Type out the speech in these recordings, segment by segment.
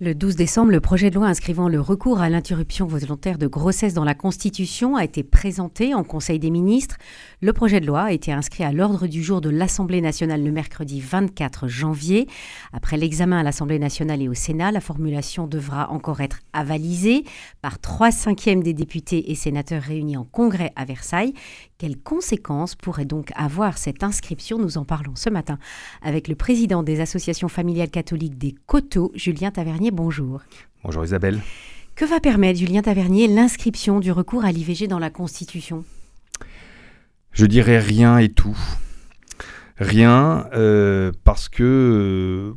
Le 12 décembre, le projet de loi inscrivant le recours à l'interruption volontaire de grossesse dans la Constitution a été présenté en Conseil des ministres. Le projet de loi a été inscrit à l'ordre du jour de l'Assemblée nationale le mercredi 24 janvier. Après l'examen à l'Assemblée nationale et au Sénat, la formulation devra encore être avalisée par trois cinquièmes des députés et sénateurs réunis en congrès à Versailles. Quelles conséquences pourrait donc avoir cette inscription Nous en parlons ce matin avec le président des associations familiales catholiques des Coteaux, Julien Tavernier. Bonjour. Bonjour Isabelle. Que va permettre, Julien Tavernier, l'inscription du recours à l'IVG dans la Constitution? Je dirais rien et tout. Rien, euh, parce que euh,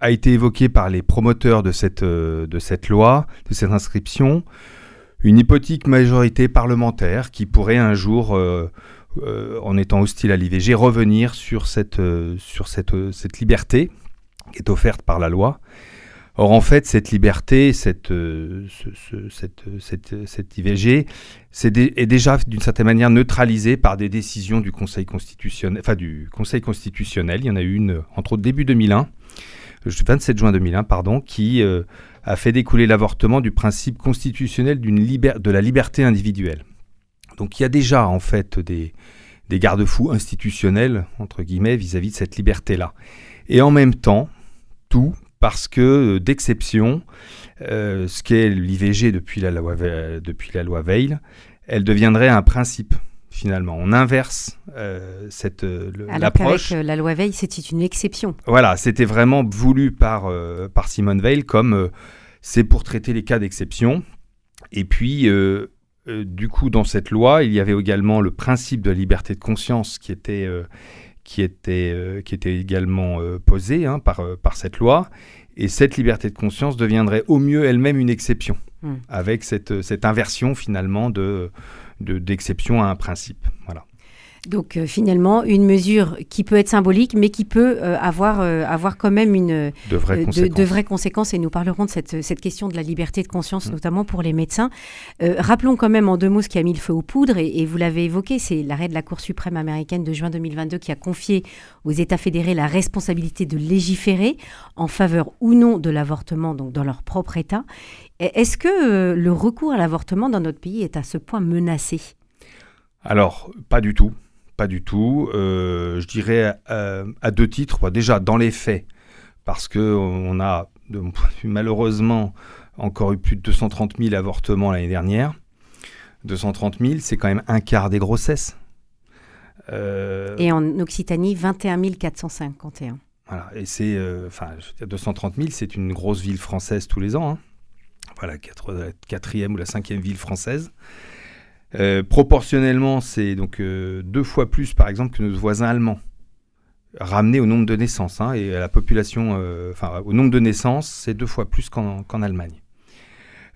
a été évoqué par les promoteurs de cette, euh, de cette loi, de cette inscription, une hypothique majorité parlementaire qui pourrait un jour, euh, euh, en étant hostile à l'IVG, revenir sur cette, euh, sur cette, liberté qui est offerte par la loi. Or, en fait, cette liberté, cette, ce, ce, cette, cette, cette, IVG, c'est est déjà d'une certaine manière neutralisée par des décisions du Conseil constitutionnel, enfin du Conseil constitutionnel. Il y en a eu une entre autres début 2001, le 27 juin 2001, pardon, qui a fait découler l'avortement du principe constitutionnel de la liberté individuelle. Donc il y a déjà en fait des, garde-fous institutionnels, entre guillemets, vis-à-vis -vis de cette liberté-là. Et en même temps, tout parce que d'exception, euh, ce qu'est l'IVG depuis la loi Veil, elle deviendrait un principe finalement. On inverse euh, cette l'approche. Avec la loi Veil, c'était une exception. Voilà, c'était vraiment voulu par, euh, par Simone Veil comme euh, c'est pour traiter les cas d'exception. Et puis, euh, du coup, dans cette loi, il y avait également le principe de la liberté de conscience qui était, qui était, qui était également posé hein, par, par cette loi. Et cette liberté de conscience deviendrait au mieux elle-même une exception, mmh. avec cette, cette inversion finalement de d'exception à un principe. Voilà. Donc euh, finalement, une mesure qui peut être symbolique, mais qui peut euh, avoir, euh, avoir quand même une, de, vraies de, de, vraies conséquences. Et nous parlerons de cette, cette question de la liberté de conscience, mmh. notamment pour les médecins. rappelons quand même en deux mots ce qui a mis le feu aux poudres, et, et vous l'avez évoqué, c'est l'arrêt de la Cour suprême américaine de juin 2022 qui a confié aux États fédérés la responsabilité de légiférer en faveur ou non de l'avortement, donc dans leur propre État. Est-ce que le recours à l'avortement dans notre pays est à ce point menacé? Alors, pas du tout. Pas du tout. Euh, je dirais euh, à deux titres. Bah, déjà, dans les faits, parce qu'on a, de mon point de vue, malheureusement, encore eu plus de 230 000 avortements l'année dernière. 230 000, c'est quand même un quart des grossesses. Euh... Et en Occitanie, 21 451. Voilà, et c'est, euh, enfin, 230 000, c'est une grosse ville française tous les ans. Hein. Voilà, la quatrième ou la cinquième ville française. Euh, proportionnellement, c'est donc euh, deux fois plus, par exemple, que nos voisins allemands, ramené au nombre de naissances. Hein, et à la population, euh, enfin, au nombre de naissances, c'est deux fois plus qu'en qu Allemagne.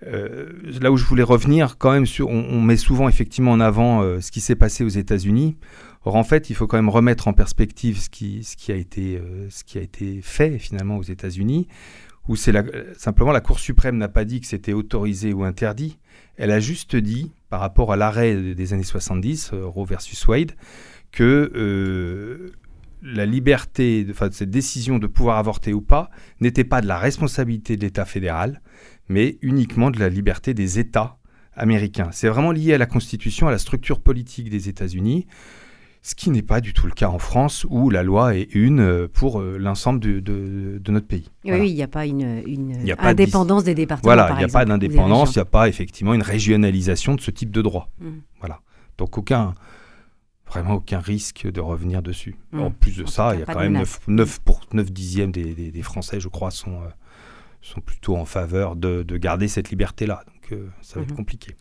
Là où je voulais revenir, quand même, sur, on, on met souvent effectivement en avant ce qui s'est passé aux États-Unis. Or, en fait, il faut quand même remettre en perspective ce qui, ce qui, a, été, ce qui a été fait finalement aux États-Unis, où simplement la Cour suprême n'a pas dit que c'était autorisé ou interdit. Elle a juste dit, par rapport à l'arrêt des années 70, euh, Roe versus Wade, que euh, la liberté, enfin, cette décision de pouvoir avorter ou pas, n'était pas de la responsabilité de l'État fédéral, mais uniquement de la liberté des États américains. C'est vraiment lié à la Constitution, à la structure politique des États-Unis ce qui n'est pas du tout le cas en France où la loi est une euh, pour euh, l'ensemble de, de, de, notre pays. Oui, il n'y a pas une, une a indépendance des départements. Voilà, il n'y a pas d'indépendance, il n'y a pas effectivement une régionalisation de ce type de droit. Mmh. Voilà. Donc aucun, vraiment aucun risque de revenir dessus. Mmh. En plus de en ça, il y a quand même 9, 9, pour 9 dixièmes des, des, des, Français, je crois, sont, euh, sont plutôt en faveur de, de garder cette liberté-là. Donc euh, ça va mmh. être compliqué.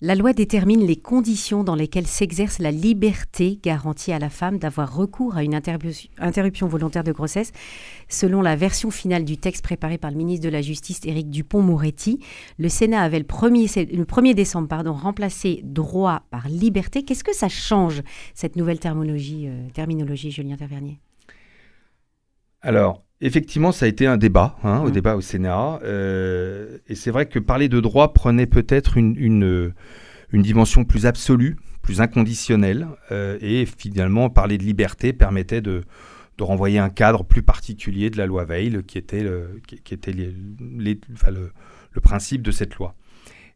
La loi détermine les conditions dans lesquelles s'exerce la liberté garantie à la femme d'avoir recours à une interruption volontaire de grossesse. Selon la version finale du texte préparé par le ministre de la Justice, Éric Dupont-Moretti, le Sénat avait le 1er, le 1er décembre pardon, remplacé droit par liberté. Qu'est-ce que ça change, cette nouvelle terminologie, euh, terminologie Julien Tavernier? Alors, Effectivement, ça a été un débat, hein, mmh. au débat au Sénat. Euh, et c'est vrai que parler de droit prenait peut-être une, une, une, dimension plus absolue, plus inconditionnelle. Euh, et finalement, parler de liberté permettait de, renvoyer un cadre plus particulier de la loi Veil, qui était le, qui, était les, le, principe de cette loi.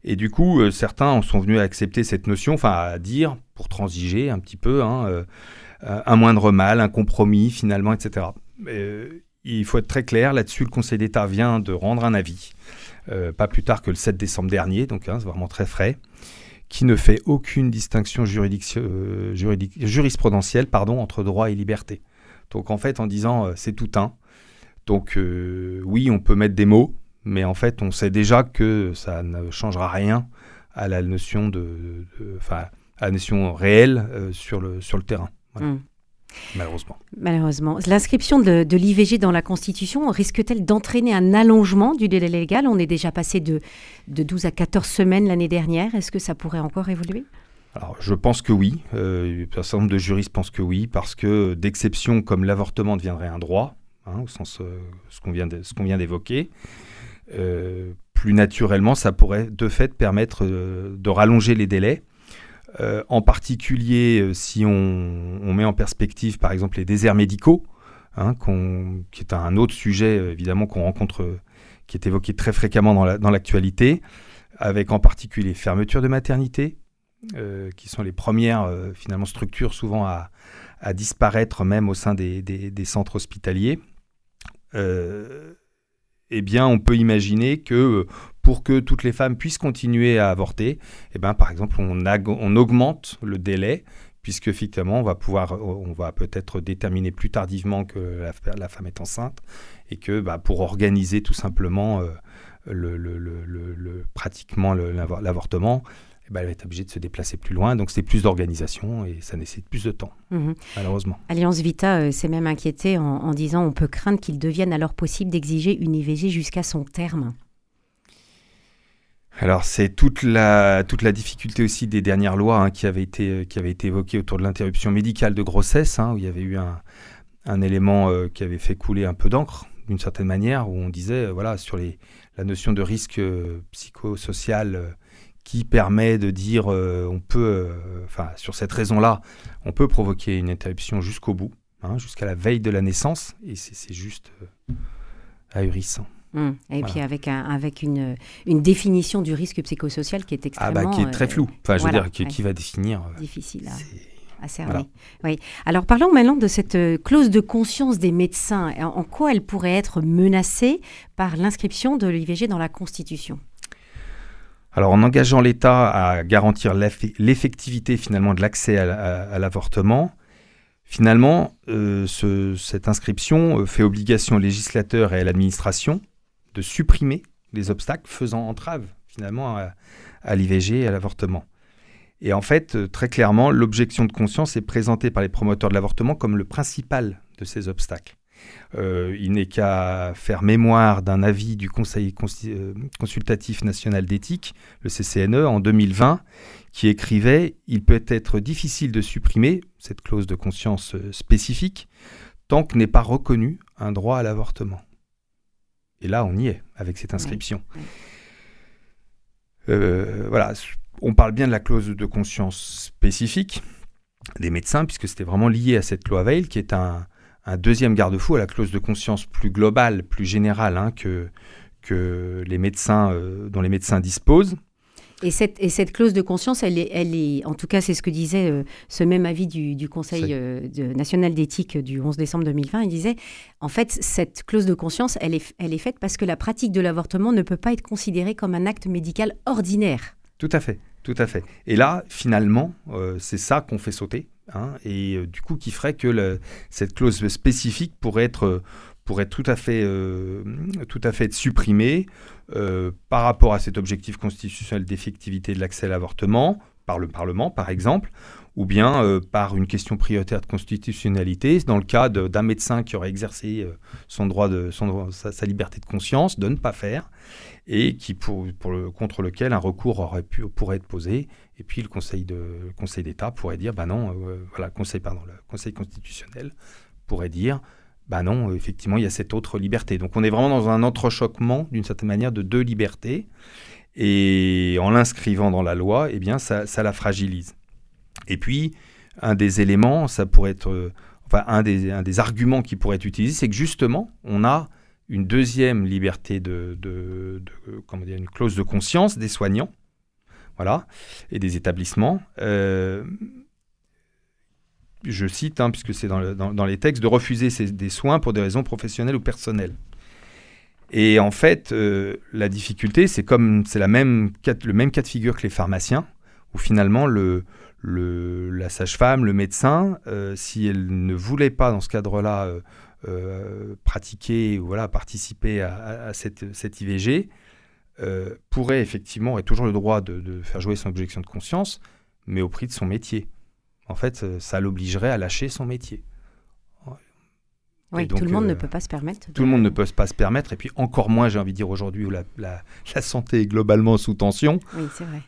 Et du coup, euh, certains sont venus à accepter cette notion, enfin à dire, pour transiger un petit peu, hein, euh, un moindre mal, un compromis finalement, etc. il faut être très clair là-dessus, le Conseil d'État vient de rendre un avis, pas plus tard que le 7 décembre dernier, donc hein, c'est vraiment très frais, qui ne fait aucune distinction euh, jurisprudentielle pardon, entre droit et liberté. Donc en fait, en disant euh, c'est tout un, donc euh, oui, on peut mettre des mots, mais en fait, on sait déjà que ça ne changera rien à la notion de, à la notion réelle sur, le, sur le terrain. Mmh. Malheureusement. Malheureusement. L'inscription de, l'IVG dans la Constitution risque-t-elle d'entraîner un allongement du délai légal? On est déjà passé de, de 12 à 14 semaines l'année dernière. Est-ce que ça pourrait encore évoluer? Alors, je pense que oui. Euh, un certain nombre de juristes pensent que oui, parce que d'exceptions comme l'avortement deviendrait un droit, hein, au sens euh, ce qu'on vient d'évoquer, euh, plus naturellement, ça pourrait de fait permettre de rallonger les délais euh, en particulier, euh, si on, met en perspective, par exemple, les déserts médicaux, hein, qui est un autre sujet, euh, évidemment, qu'on rencontre, qui est évoqué très fréquemment dans l'actualité, avec en particulier fermeture de maternité, qui sont les premières, finalement, structures souvent à, disparaître même au sein des, des centres hospitaliers. eh bien, on peut imaginer que pour que toutes les femmes puissent continuer à avorter, eh ben, par exemple, on, on augmente le délai puisque effectivement, on va pouvoir, on va peut-être déterminer plus tardivement que la, femme est enceinte, et que bah, pour organiser tout simplement euh, le, pratiquement l'avortement, eh ben, elle va être obligée de se déplacer plus loin, donc c'est plus d'organisation et ça nécessite plus de temps, mhm. malheureusement. Alliance Vita euh, s'est même inquiétée en, en disant on peut craindre qu'il devienne alors possible d'exiger une IVG jusqu'à son terme. Alors c'est toute la, difficulté aussi des dernières lois hein, qui, avaient été, qui évoquées autour de l'interruption médicale de grossesse, hein, où il y avait eu un, un élément euh, qui avait fait couler un peu d'encre, d'une certaine manière, où on disait, euh, voilà, sur les, la notion de risque euh, psychosocial qui permet de dire, on peut, enfin, sur cette raison-là, on peut provoquer une interruption jusqu'au bout, hein, jusqu'à la veille de la naissance, et c'est juste ahurissant. Hum. Et puis avec, un, avec une, une, définition du risque psychosocial qui est extrêmement... Ah bah qui est très euh, flou. Enfin, je veux dire, qui, va définir... Euh, Difficile à, cerner. Oui. Alors parlons maintenant de cette euh, clause de conscience des médecins. En, quoi elle pourrait être menacée par l'inscription de l'IVG dans la Constitution? Alors, en engageant l'État à garantir l'effectivité finalement de l'accès à, l'avortement, finalement, ce, cette inscription fait obligation au législateur et à l'administration de supprimer les obstacles faisant entrave finalement à, l'IVG et à l'avortement. Et en fait, euh, très clairement, l'objection de conscience est présentée par les promoteurs de l'avortement comme le principal de ces obstacles. Euh, il n'est qu'à faire mémoire d'un avis du Conseil euh, consultatif national d'éthique, le CCNE, en 2020, qui écrivait Il peut être difficile de supprimer cette clause de conscience spécifique tant que n'est pas reconnu un droit à l'avortement. Et là, on y est avec cette inscription. Euh, voilà, on parle bien de la clause de conscience spécifique des médecins, puisque c'était vraiment lié à cette loi Veil, qui est un, deuxième garde-fou à la clause de conscience plus globale, plus générale hein, que, que les médecins, euh, dont les médecins disposent. Et cette, et cette clause de conscience, elle est, elle est en tout cas, c'est ce que disait euh, ce même avis du, du Conseil euh, national d'éthique du 11 décembre 2020. Il disait, en fait, cette clause de conscience, elle est, elle est faite parce que la pratique de l'avortement ne peut pas être considérée comme un acte médical ordinaire. Tout à fait, tout à fait. Et là, finalement, euh, c'est ça qu'on fait sauter. Hein, et du coup, qui ferait que le, cette clause spécifique pourrait être pourrait tout à fait, euh, tout à fait être supprimé euh, par rapport à cet objectif constitutionnel d'effectivité de l'accès à l'avortement par le Parlement, par exemple, ou bien euh, par une question prioritaire de constitutionnalité, dans le cas d'un médecin qui aurait exercé son droit de, son sa, liberté de conscience, de ne pas faire, et qui pour, contre lequel un recours aurait pu, pourrait être posé, et puis le Conseil d'État pourrait dire, bah non, voilà, Conseil, pardon, le Conseil constitutionnel pourrait dire, bah non, effectivement, il y a cette autre liberté. Donc on est vraiment dans un entrechoquement, d'une certaine manière, de deux libertés. Et en l'inscrivant dans la loi, eh bien, ça, la fragilise. Et puis, un des éléments, ça pourrait être euh, enfin un des, arguments qui pourrait être utilisé, c'est que justement, on a une deuxième liberté de, de, comment dire, une clause de conscience des soignants, voilà, et des établissements. Euh, je cite, hein, puisque c'est dans, dans, les textes, de refuser des soins pour des raisons professionnelles ou personnelles. Et en fait, euh, la difficulté, c'est comme c'est le même cas de figure que les pharmaciens, où finalement le, le la sage-femme, le médecin, euh, si elle ne voulait pas dans ce cadre-là euh, pratiquer ou voilà participer à, cette, cette, IVG, pourrait effectivement aurait toujours le droit de, faire jouer son objection de conscience, mais au prix de son métier. En fait, ça l'obligerait à lâcher son métier. Oui, tout le monde ne peut pas se permettre. Tout le monde ne peut pas se permettre, et puis encore moins, j'ai envie de dire aujourd'hui, où la, la, santé est globalement sous tension. Oui, c'est vrai.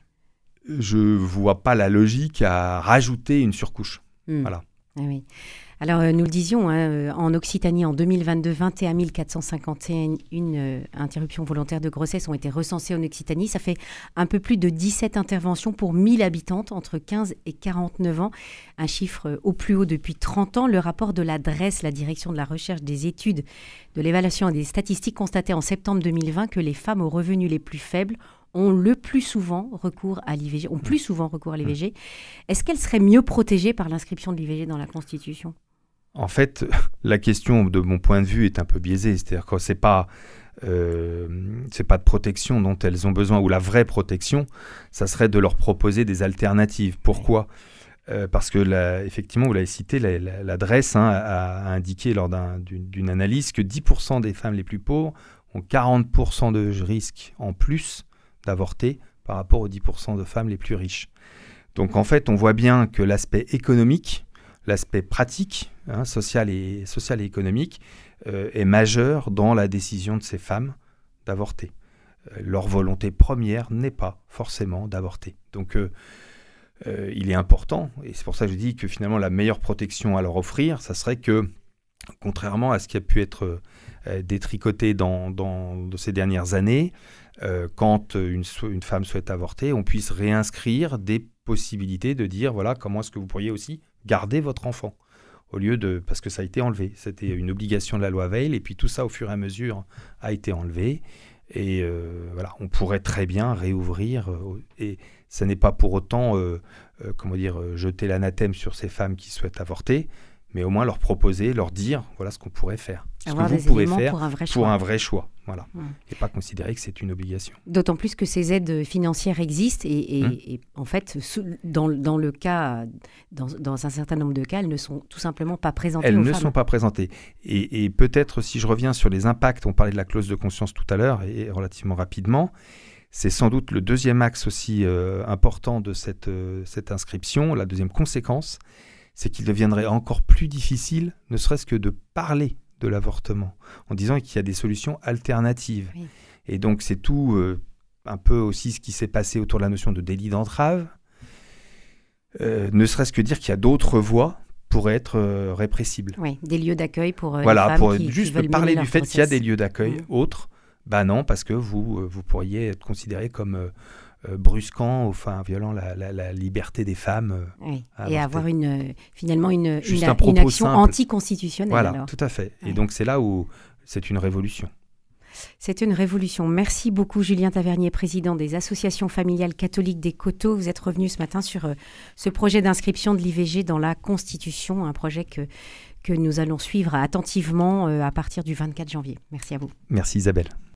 Je vois pas la logique à rajouter une surcouche. Hmm. Voilà. Ah oui. Alors, euh, nous le disions, hein, euh, en Occitanie, en 2022, 21 451 euh, interruptions volontaires de grossesse ont été recensées en Occitanie. Ça fait un peu plus de 17 interventions pour 1000 habitantes entre 15 et 49 ans, un chiffre au plus haut depuis 30 ans. Le rapport de l'adresse, la direction de la recherche des études, de l'évaluation et des statistiques constatait en septembre 2020 que les femmes aux revenus les plus faibles ont le plus souvent recours à l'IVG, ont plus souvent recours à l'IVG. Est-ce qu'elles seraient mieux protégées par l'inscription de l'IVG dans la Constitution? En fait, la question de mon point de vue est un peu biaisée. C'est-à-dire que c'est pas euh, pas de protection dont elles ont besoin ou la vraie protection, ça serait de leur proposer des alternatives. Pourquoi? Euh, Parce que effectivement, vous l'avez cité, l'adresse hein, a, indiqué lors d'une analyse que 10% des femmes les plus pauvres ont 40% de risque en plus d'avorter par rapport aux 10% de femmes les plus riches. Donc en fait, on voit bien que l'aspect économique l'aspect pratique, hein, social, et, social et économique, euh, est majeur dans la décision de ces femmes d'avorter. Euh, leur volonté première n'est pas forcément d'avorter. Donc euh, il est important, et c'est pour ça que je dis que finalement la meilleure protection à leur offrir, ça serait que, contrairement à ce qui a pu être détricoté dans, dans, ces dernières années, quand une, une, femme souhaite avorter, on puisse réinscrire des possibilités de dire, voilà, comment est-ce que vous pourriez aussi garder votre enfant au lieu de parce que ça a été enlevé. C'était une obligation de la loi Veil et puis tout ça au fur et à mesure a été enlevé et euh, voilà, on pourrait très bien réouvrir euh, et ce n'est pas pour autant euh, comment dire jeter l'anathème sur ces femmes qui souhaitent avorter, mais au moins leur proposer, leur dire voilà ce qu'on pourrait faire, ce que vous pouvez faire pour un vrai choix. un vrai choix voilà, et pas considérer que c'est une obligation. D'autant plus que ces aides financières existent et, hum. en fait, dans, le cas, dans, un certain nombre de cas, elles ne sont tout simplement pas présentées. Elles ne sont pas présentées. Et, peut-être si je reviens sur les impacts, on parlait de la clause de conscience tout à l'heure et relativement rapidement. C'est sans doute le deuxième axe aussi euh, important de cette, euh, cette inscription, la deuxième conséquence, c'est qu'il deviendrait encore plus difficile, ne serait-ce que de parler de l'avortement, en disant qu'il y a des solutions alternatives. Et donc c'est tout euh, un peu aussi ce qui s'est passé autour de la notion de délit d'entrave, euh, ne serait-ce que dire qu'il y a d'autres voies pour être euh, répressibles. Oui, des lieux d'accueil pour voilà, pour qui, juste parler du fait qu'il y a des lieux d'accueil mmh. autres. Ben non, parce que vous, vous pourriez être considéré comme brusquant, enfin violant la, liberté des femmes. Euh, et avoir une, finalement une, une, action anticonstitutionnelle. Voilà, tout à fait. Et donc c'est là où c'est une révolution. C'est une révolution. Merci beaucoup Julien Tavernier, président des associations familiales catholiques des Coteaux. Vous êtes revenu ce matin sur euh, ce projet d'inscription de l'IVG dans la Constitution, un projet que, que nous allons suivre attentivement à partir du 24 janvier. Merci à vous. Merci Isabelle.